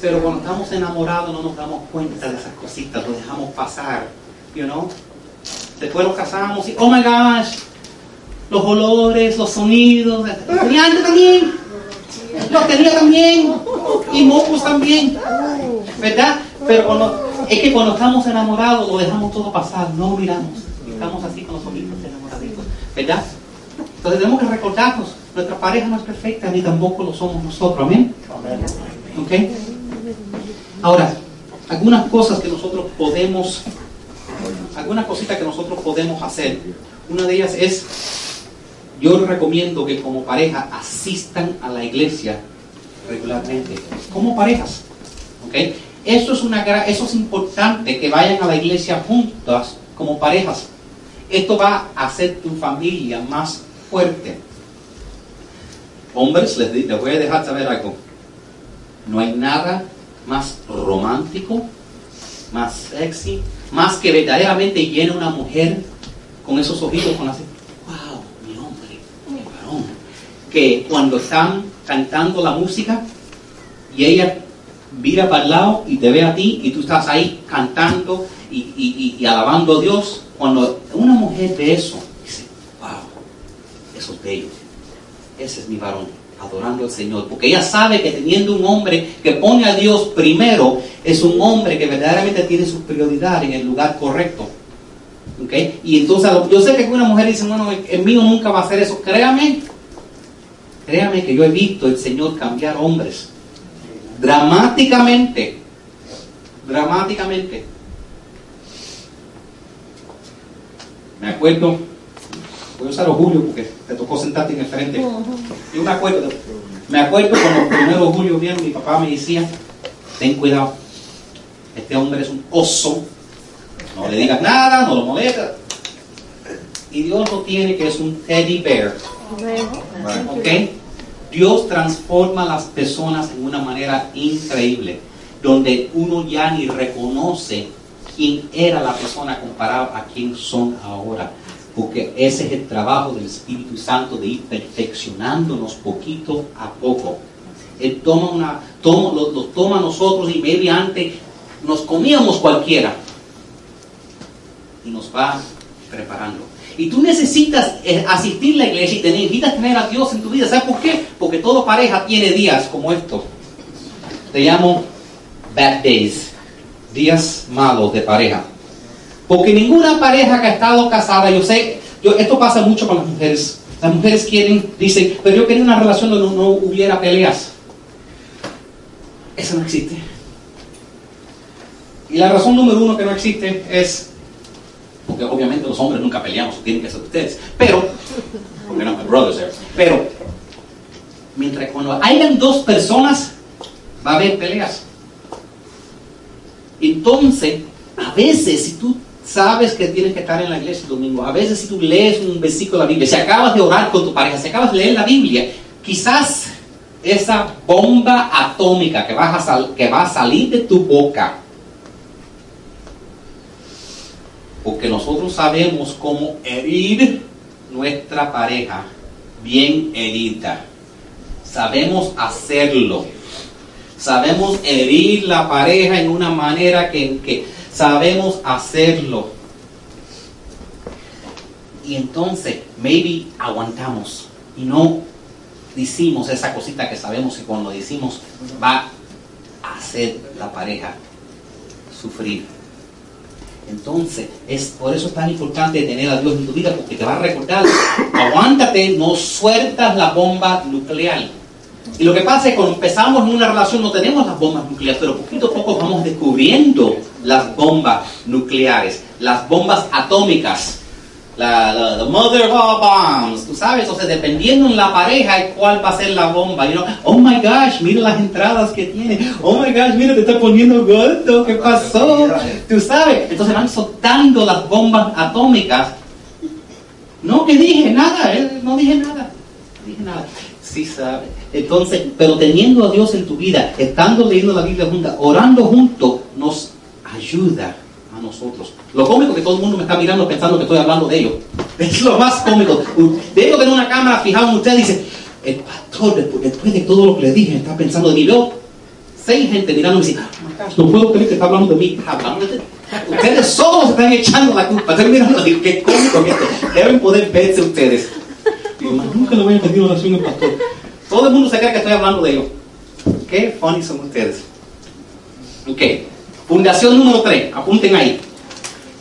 Pero cuando estamos enamorados no nos damos cuenta de esas cositas, lo dejamos pasar, you know. Después nos casamos y, oh my gosh, los olores, los sonidos, tenía antes también, lo tenía también, y mocos también, ¿verdad? Pero cuando, es que cuando estamos enamorados lo dejamos todo pasar, no miramos, estamos así con los ojitos enamoraditos, ¿verdad? Entonces tenemos que recordarnos, nuestra pareja no es perfecta, ni tampoco lo somos nosotros, amén. ¿Ok? Ahora, algunas cosas que nosotros podemos, algunas cositas que nosotros podemos hacer. Una de ellas es, yo recomiendo que como pareja asistan a la iglesia regularmente, como parejas. ¿Ok? Eso es, una, eso es importante, que vayan a la iglesia juntas como parejas. Esto va a hacer tu familia más fuerte. Hombres, les, les voy a dejar saber algo. No hay nada más romántico, más sexy, más que verdaderamente llena una mujer con esos ojitos, con así, wow, mi hombre, mi varón. Que cuando están cantando la música y ella mira para el lado y te ve a ti y tú estás ahí cantando y, y- y- y alabando a Dios, cuando una mujer ve eso, dice, wow, eso es bello. Ese es mi varón, adorando al Señor. Porque ella sabe que teniendo un hombre que pone a Dios primero, es un hombre que verdaderamente tiene su prioridad en el lugar correcto. Y entonces, yo sé que una mujer dice, bueno, el mío nunca va a hacer eso. Créame, créame que yo he visto el Señor cambiar hombres. Dramáticamente. Dramáticamente. Me acuerdo, voy a usar a Julio porque te tocó sentarte en el frente. Yo me acuerdo, me acuerdo cuando primero julio vieron, mi papá me decía, ten cuidado, este hombre es un oso, no le digas nada, no lo molesta. Y Dios lo tiene que es un teddy bear, ¿ok? Dios transforma a las personas en una manera increíble, donde uno ya ni reconoce quién era la persona comparado a quién son ahora. Porque ese es el trabajo del Espíritu Santo de ir perfeccionándonos poquito a poco. Él toma una, toma, lo, toma nosotros y mediante nos comíamos cualquiera y nos va preparando. Y tú necesitas eh, asistir a la iglesia y necesitas tener a Dios en tu vida. ¿Sabes por qué? Porque toda pareja tiene días como estos. Te llamo bad days, días malos de pareja. Porque ninguna pareja que ha estado casada, yo sé, esto pasa mucho con las mujeres. Las mujeres quieren, dicen, pero yo quería una relación donde no, no hubiera peleas. Eso no existe. Y la razón número uno que no existe es, porque obviamente los hombres nunca peleamos, tienen que ser ustedes, pero, porque no, my brothers there, pero, mientras cuando hayan dos personas, va a haber peleas. Entonces, a veces, si tú sabes que tienes que estar en la iglesia el domingo, a veces si tú lees un versículo de la Biblia, si acabas de orar con tu pareja, si acabas de leer la Biblia, quizás esa bomba atómica que, vas a que va a salir de tu boca, porque nosotros sabemos cómo herir nuestra pareja bien herida. Sabemos hacerlo. Sabemos herir la pareja en una manera que, que sabemos hacerlo. Y entonces, maybe aguantamos y no decimos esa cosita que sabemos que cuando decimos va a hacer la pareja sufrir. Entonces, es por eso es tan importante tener a Dios en tu vida, porque te va a recordar, aguántate, no sueltas la bomba nuclear. Y lo que pasa es que cuando empezamos en una relación no tenemos las bombas nucleares, pero poquito a poco vamos descubriendo las bombas nucleares, las bombas atómicas. la, la- the mother of all bombs, tú sabes, sea, dependiendo en la pareja cuál va a ser la bomba, you know, oh my gosh, mira las entradas que tiene, oh my gosh, mira, te está poniendo gordo, ¿qué pasó? Tú sabes, entonces van soltando las bombas atómicas. No, que dije nada, eh, no dije nada, no dije nada. Sí sabe. Entonces, pero teniendo a Dios en tu vida, estando leyendo la Biblia junta, orando juntos, nos ayuda a nosotros. Lo cómico que todo el mundo me está mirando pensando que estoy hablando de ellos. Es lo más cómico. Debo tener una cámara fijada en usted dice, el pastor, después, de todo lo que le dije, está pensando de mí. Veo seis gente mirando y dice, "Oh my gosh, no puedo creer que está hablando de mí. Hablando de Ustedes solos están echando la culpa. Están mirando, qué cómico que esto. Deben poder verse ustedes. Digo, "Mas nunca le voy a pedir oración al pastor. Todo el mundo se cree que estoy hablando de ellos. Qué funny son ustedes. Ok. Fundación número 3. Apunten ahí.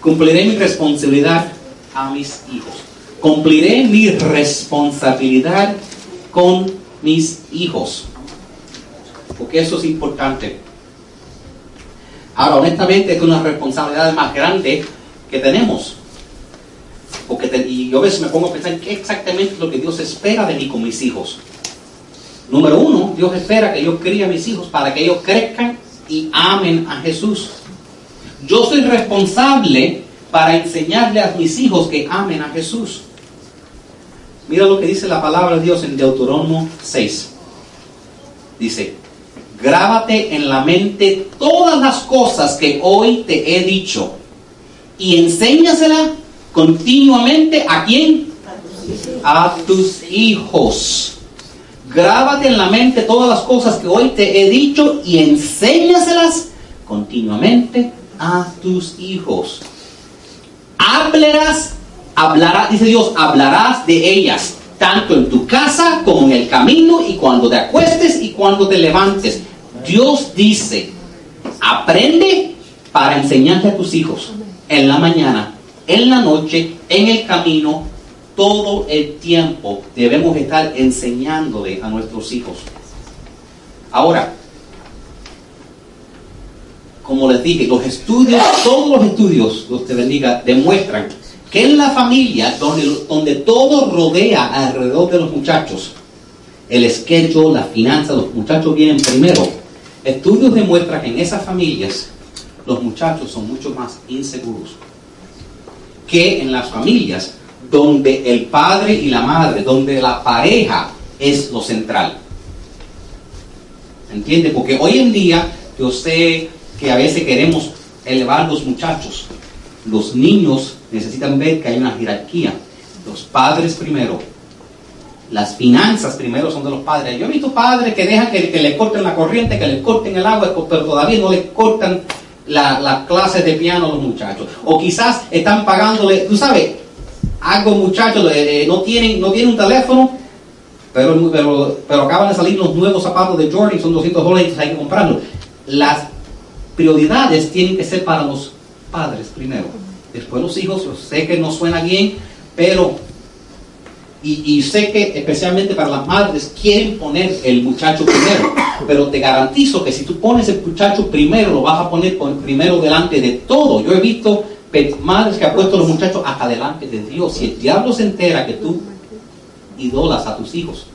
Cumpliré mi responsabilidad a mis hijos. Cumpliré mi responsabilidad con mis hijos. Porque eso es importante. Ahora, honestamente, es una responsabilidad más grande que tenemos. Porque y yo a veces me pongo a pensar qué exactamente es lo que Dios espera de mí con mis hijos. Número uno, Dios espera que yo críe a mis hijos para que ellos crezcan y amen a Jesús. Yo soy responsable para enseñarle a mis hijos que amen a Jesús. Mira lo que dice la palabra de Dios en Deuteronomio 6. Dice, grábate en la mente todas las cosas que hoy te he dicho y enséñasela continuamente a quién? A tus hijos. Grábate en la mente todas las cosas que hoy te he dicho y enséñaselas continuamente a tus hijos. Hablarás, hablarás, dice Dios, hablarás de ellas, tanto en tu casa como en el camino y cuando te acuestes y cuando te levantes. Dios dice, aprende para enseñarte a tus hijos en la mañana, en la noche, en el camino, todo el tiempo debemos estar enseñándole a nuestros hijos. Ahora, como les dije, los estudios, todos los estudios, Dios te bendiga, demuestran que en la familia, donde, donde todo rodea alrededor de los muchachos, el esquello, la finanza, los muchachos vienen primero. Estudios demuestran que en esas familias los muchachos son mucho más inseguros que en las familias donde el padre y la madre, donde la pareja es lo central. ¿Entiende? Porque hoy en día yo sé que a veces queremos elevar los muchachos. Los niños necesitan ver que hay una jerarquía. Los padres primero. Las finanzas primero son de los padres. Yo he visto padres que dejan que, le corten la corriente, que le corten el agua, pero todavía no le cortan la- las clases de piano a los muchachos. O quizás están pagándole, tú sabes, algo muchachos no tienen no tienen un teléfono, pero, pero, acaban de salir los nuevos zapatos de Jordan, son 200 dólares, hay que comprarlos. Las prioridades tienen que ser para los padres primero. Después los hijos, yo sé que no suena bien, pero y, sé que especialmente para las madres quieren poner el muchacho primero, pero te garantizo que si tú pones el muchacho primero, lo vas a poner primero delante de todo. Yo he visto madres que han puesto a los muchachos hasta delante de Dios. Si el diablo se entera que tú idolas a tus hijos,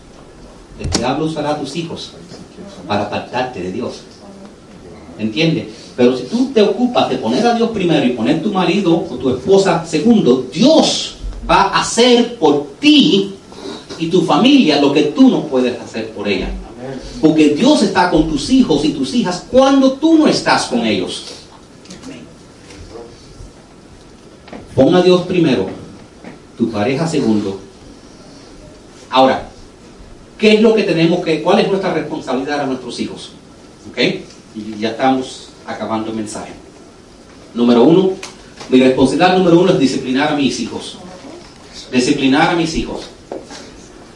el diablo usará a tus hijos para apartarte de Dios. ¿Entiendes? Pero si tú te ocupas de poner a Dios primero y poner tu marido o tu esposa segundo, Dios va a hacer por ti y tu familia lo que tú no puedes hacer por ella. Porque Dios está con tus hijos y tus hijas cuando tú no estás con ellos. Pon a Dios primero, tu pareja segundo. Ahora, ¿qué es lo que tenemos que, cuál es nuestra responsabilidad a nuestros hijos? ¿Ok? Ya estamos acabando el mensaje. Número uno, mi responsabilidad número uno es disciplinar a mis hijos. Disciplinar a mis hijos.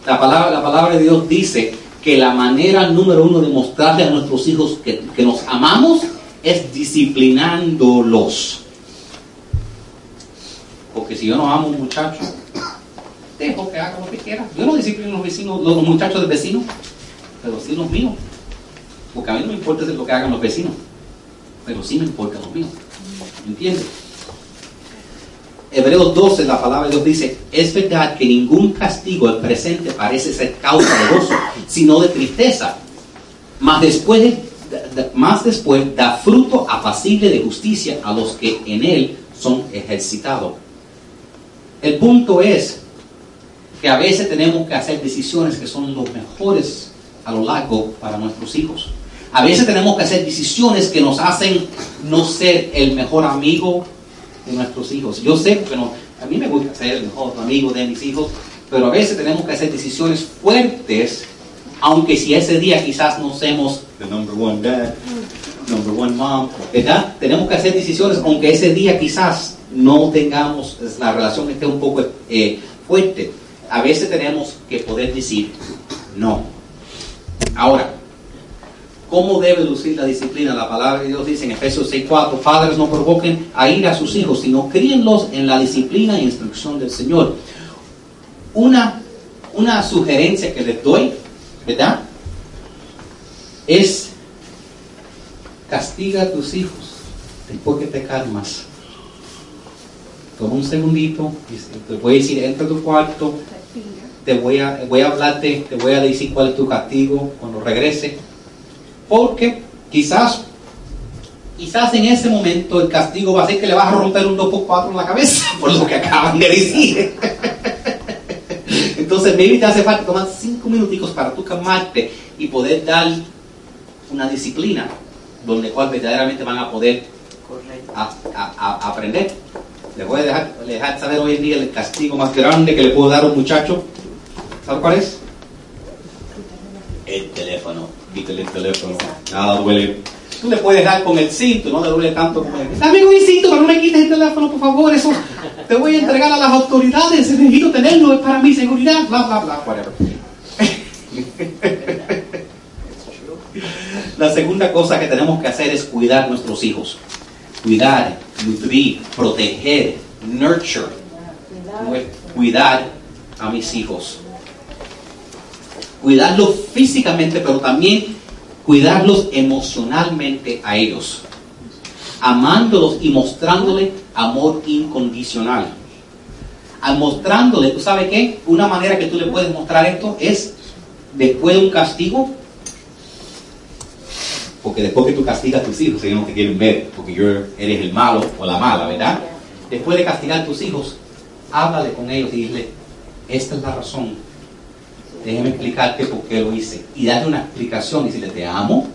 La palabra, la palabra de Dios dice que la manera número uno de mostrarle a nuestros hijos que, que nos amamos es disciplinándolos. Porque si yo no amo a un muchacho, dejo que haga lo que quiera. Yo no disciplino a los vecinos, los muchachos del vecino, pero sí los míos. Porque a mí no me importa lo que hagan los vecinos, pero sí me importa los míos. ¿Entiendes? Hebreos 12, la palabra de Dios dice, es verdad que ningún castigo al presente parece ser causa de gozo, sino de tristeza. Más después, más después da fruto apacible de justicia a los que en él son ejercitados. El punto es que a veces tenemos que hacer decisiones que son los mejores a lo largo para nuestros hijos. A veces tenemos que hacer decisiones que nos hacen no ser el mejor amigo de nuestros hijos. Yo sé que no, a mí me gusta ser el mejor amigo de mis hijos, pero a veces tenemos que hacer decisiones fuertes, aunque si ese día quizás no seamos the number one dad, number one mom, ¿verdad? Tenemos que hacer decisiones, aunque ese día quizás no tengamos, la relación esté un poco eh, fuerte. A veces tenemos que poder decir no. Ahora, ¿Cómo debe lucir la disciplina? La palabra de Dios dice en Efesios 6:4, padres no provoquen a ir a sus hijos, sino críenlos en la disciplina e instrucción del Señor. Una, una sugerencia que les doy, ¿verdad? Es castiga a tus hijos después que te calmas. Toma un segundito te voy a decir, entra a tu cuarto, te voy a, voy a hablarte, te voy a decir cuál es tu castigo cuando regrese porque quizás, quizás en ese momento el castigo va a ser que le vas a romper un 2x4 en la cabeza, por lo que acaban de decir. Entonces, maybe te hace falta tomar 5 minuticos para tú calmarte y poder dar una disciplina donde cual verdaderamente van a poder aprender. Les voy a dejar, dejar saber hoy en día el castigo más grande que le puedo dar a un muchacho. ¿Sabes cuál es? El teléfono quítale el teléfono, nada duele. Tú le puedes dar con el cinto, no le duele tanto como el Dame un cinto, pero no me quites el teléfono, por favor, eso te voy a entregar a las autoridades, necesito tenerlo, es para mi seguridad, bla, bla, bla, whatever. La segunda cosa que tenemos que hacer es cuidar nuestros hijos. Cuidar, nutrir, proteger, nurture. Cuidar a mis hijos cuidarlos físicamente, pero también cuidarlos emocionalmente a ellos, amándolos y mostrándoles amor incondicional. Al mostrándole, ¿tú sabes qué? Una manera que tú le puedes mostrar esto es después de un castigo, porque después que tú castigas a tus hijos, ellos no te quieren ver, porque eres el malo o la mala, ¿verdad? Después de castigar a tus hijos, háblale con ellos y dile, esta es la razón déjeme explicarte por qué lo hice. Y darle una explicación y decirle, te amo,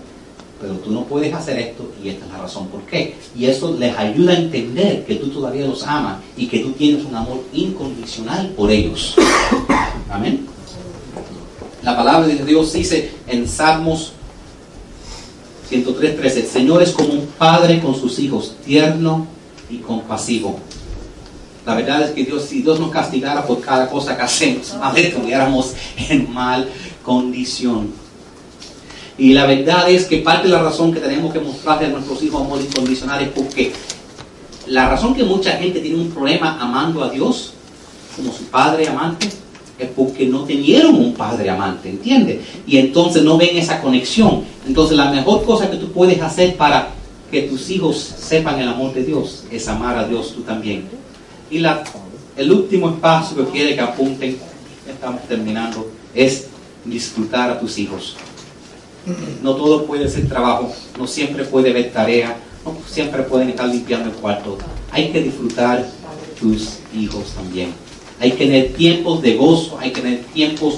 pero tú no puedes hacer esto y esta es la razón por qué. Y eso les ayuda a entender que tú todavía los amas y que tú tienes un amor incondicional por ellos. Amén. La palabra de Dios dice en Salmos 103.13, el Señor es como un padre con sus hijos, tierno y compasivo. La verdad es que Dios, si Dios nos castigara por cada cosa que hacemos, a estuviéramos en mal condición. Y la verdad es que parte de la razón que tenemos que mostrarle a nuestros hijos amor incondicional es porque la razón que mucha gente tiene un problema amando a Dios como su padre amante es porque no tenieron un padre amante, ¿entiendes? Y entonces no ven esa conexión. Entonces la mejor cosa que tú puedes hacer para que tus hijos sepan el amor de Dios es amar a Dios tú también. Y el último espacio que quiere que apunten, estamos terminando, es disfrutar a tus hijos. No todo puede ser trabajo, no siempre puede haber tarea, no siempre pueden estar limpiando el cuarto. Hay que disfrutar tus hijos también. Hay que tener tiempos de gozo, hay que tener tiempos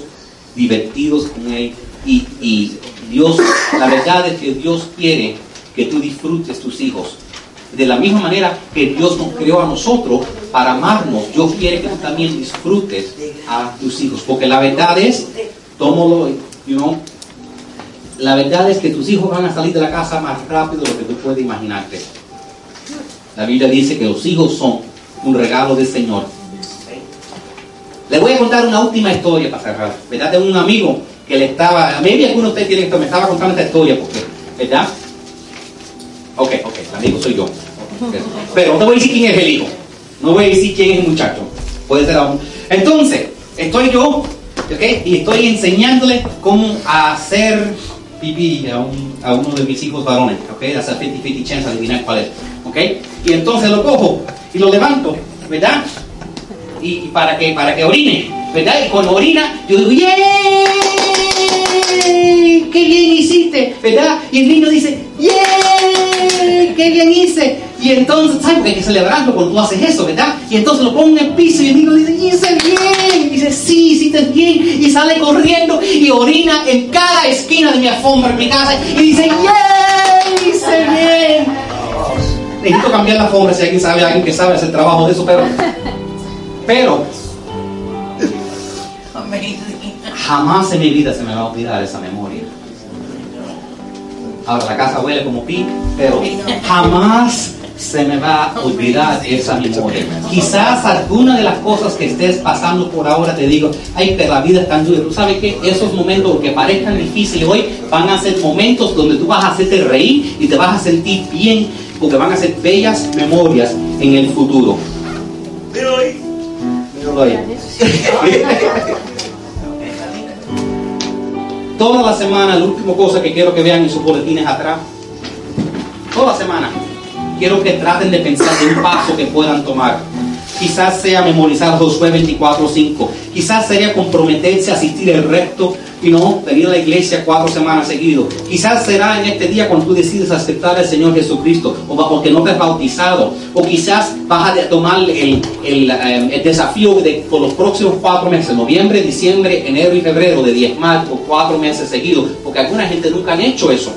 divertidos con él. Y, Dios, la verdad es que Dios quiere que tú disfrutes tus hijos. De la misma manera que Dios nos creó a nosotros para amarnos, Dios quiere que tú también disfrutes a tus hijos. Porque la verdad es, tómalo, you know, la verdad es que tus hijos van a salir de la casa más rápido de lo que tú puedes imaginarte. La Biblia dice que los hijos son un regalo del Señor. Le voy a contar una última historia para cerrar. ¿Verdad? De un amigo que le estaba, a mí alguno de ustedes tienen esto, me estaba contando esta historia, porque, ¿verdad? Ok, ok, amigo soy yo. Pero no te voy a decir quién es el hijo. No voy a decir quién es el muchacho. Puede ser aún. Entonces, estoy yo, ¿ok? Y estoy enseñándole cómo hacer pipí a, a uno de mis hijos varones, ¿ok? Hacer 50-50 chance, adivinar cuál es, ¿ok? Y entonces lo cojo y lo levanto ¿verdad? Y, para que para que orine, ¿verdad? Y cuando orina, yo digo, ¡Yay! ¡Qué bien hiciste! ¿Verdad? Y el niño dice, ¡Yay! ¡Qué bien hice! Y entonces, ¿sabes? Porque hay que celebrarlo cuando tú haces eso, ¿verdad? Y entonces lo pongo en el piso y el niño dice, ¡Hice bien! Y dice, sí, hiciste bien. Y sale corriendo y orina en cada esquina de mi alfombra en mi casa y dice, ¡Yay! ¡Hice bien! Necesito cambiar la alfombra si alguien sabe, alguien que sabe hacer trabajo de eso, pero... Pero jamás en mi vida se me va a olvidar esa memoria. Ahora la casa huele como pi, pero jamás se me va a olvidar esa memoria. Quizás alguna de las cosas que estés pasando por ahora te digo, ay, pero la vida es tan dura. Tú sabes que esos momentos que parezcan difíciles hoy van a ser momentos donde tú vas a hacerte reír y te vas a sentir bien, porque van a ser bellas memorias en el futuro. Ahí. Toda la semana, la última cosa que quiero que vean en sus boletines atrás, toda la semana, quiero que traten de pensar en un paso que puedan tomar. Quizás sea memorizar Josué 24.5. Quizás sería comprometerse a asistir el resto y no venir a la iglesia cuatro semanas seguidos. Quizás será en este día cuando tú decides aceptar al Señor Jesucristo o porque no te has bautizado. O quizás vas a tomar el, el, eh, el desafío de por los próximos cuatro meses, noviembre, diciembre, enero y febrero, de diezmar por cuatro meses seguidos. Porque alguna gente nunca han hecho eso.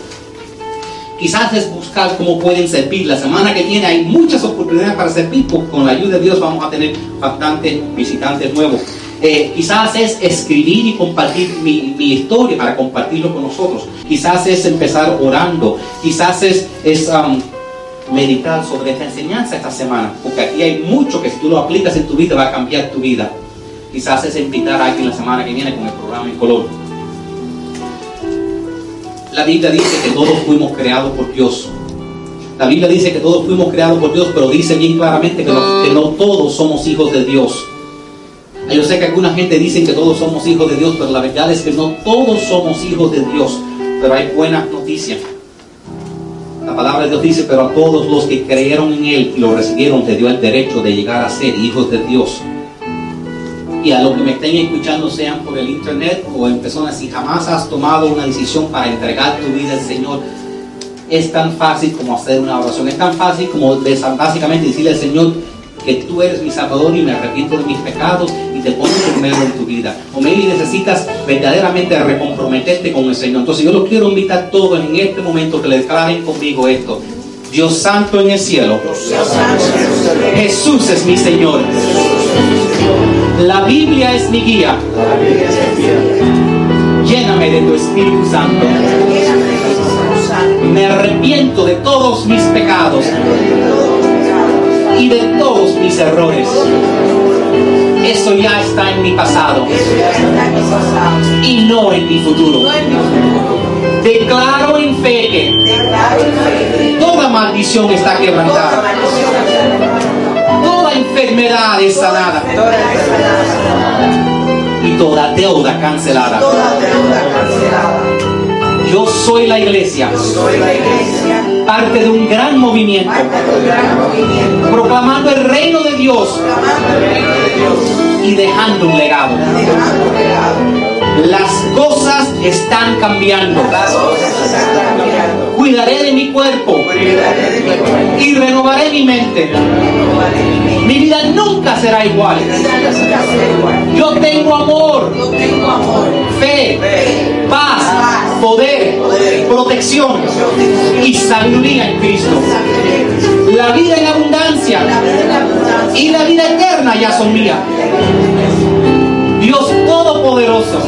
Quizás es buscar cómo pueden servir. La semana que viene hay muchas oportunidades para servir. porque Con la ayuda de Dios vamos a tener bastantes visitantes nuevos. Eh, quizás es escribir y compartir mi, historia para compartirlo con nosotros. Quizás es empezar orando. Quizás es, es um, meditar sobre esta enseñanza esta semana. Porque aquí hay mucho que si tú lo aplicas en tu vida va a cambiar tu vida. Quizás es invitar a alguien la semana que viene con el programa en color. La Biblia dice que todos fuimos creados por Dios. La Biblia dice que todos fuimos creados por Dios, pero dice bien claramente que no, todos somos hijos de Dios. Yo sé que alguna gente dice que todos somos hijos de Dios, pero la verdad es que no todos somos hijos de Dios. Pero hay buenas noticias. La palabra de Dios dice, pero a todos los que creyeron en Él y lo recibieron, te dio el derecho de llegar a ser hijos de Dios. Y a los que me estén escuchando, sean por el internet o en personas, si jamás has tomado una decisión para entregar tu vida al Señor, es tan fácil como hacer una oración. Es tan fácil como básicamente decirle al Señor, que tú eres mi salvador y me arrepiento de mis pecados y te pongo primero en tu vida. O maybe necesitas verdaderamente recomprometerte con el Señor. Entonces yo los quiero invitar todos en este momento que le declaren conmigo esto. Dios santo en el cielo. Jesús es mi Señor. La Biblia es mi guía. Lléname de tu Espíritu Santo. Me arrepiento de todos mis pecados y de todos mis errores. Eso ya está en mi pasado y no en mi futuro. Declaro en fe que toda maldición está quebrantada. Enfermedad es sanada. Y toda deuda cancelada. Yo soy la iglesia. Parte de un gran movimiento. Proclamando el reino de Dios. Y dejando un legado. Las cosas están cambiando. Cuidaré de mi cuerpo. Y renovaré mi mente. Mi vida nunca será igual. Yo tengo amor, fe, paz, poder, protección y sabiduría en Cristo. La vida en abundancia y la vida eterna ya son mías. Dios Todopoderoso,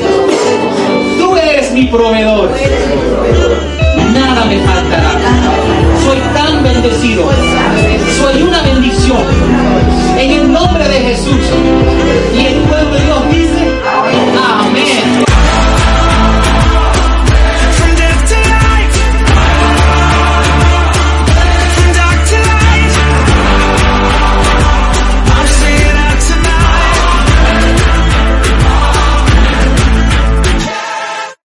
tú eres mi proveedor me faltará. Soy tan bendecido. Soy una bendición. En el nombre de Jesús. Y el pueblo de Dios dice, amén.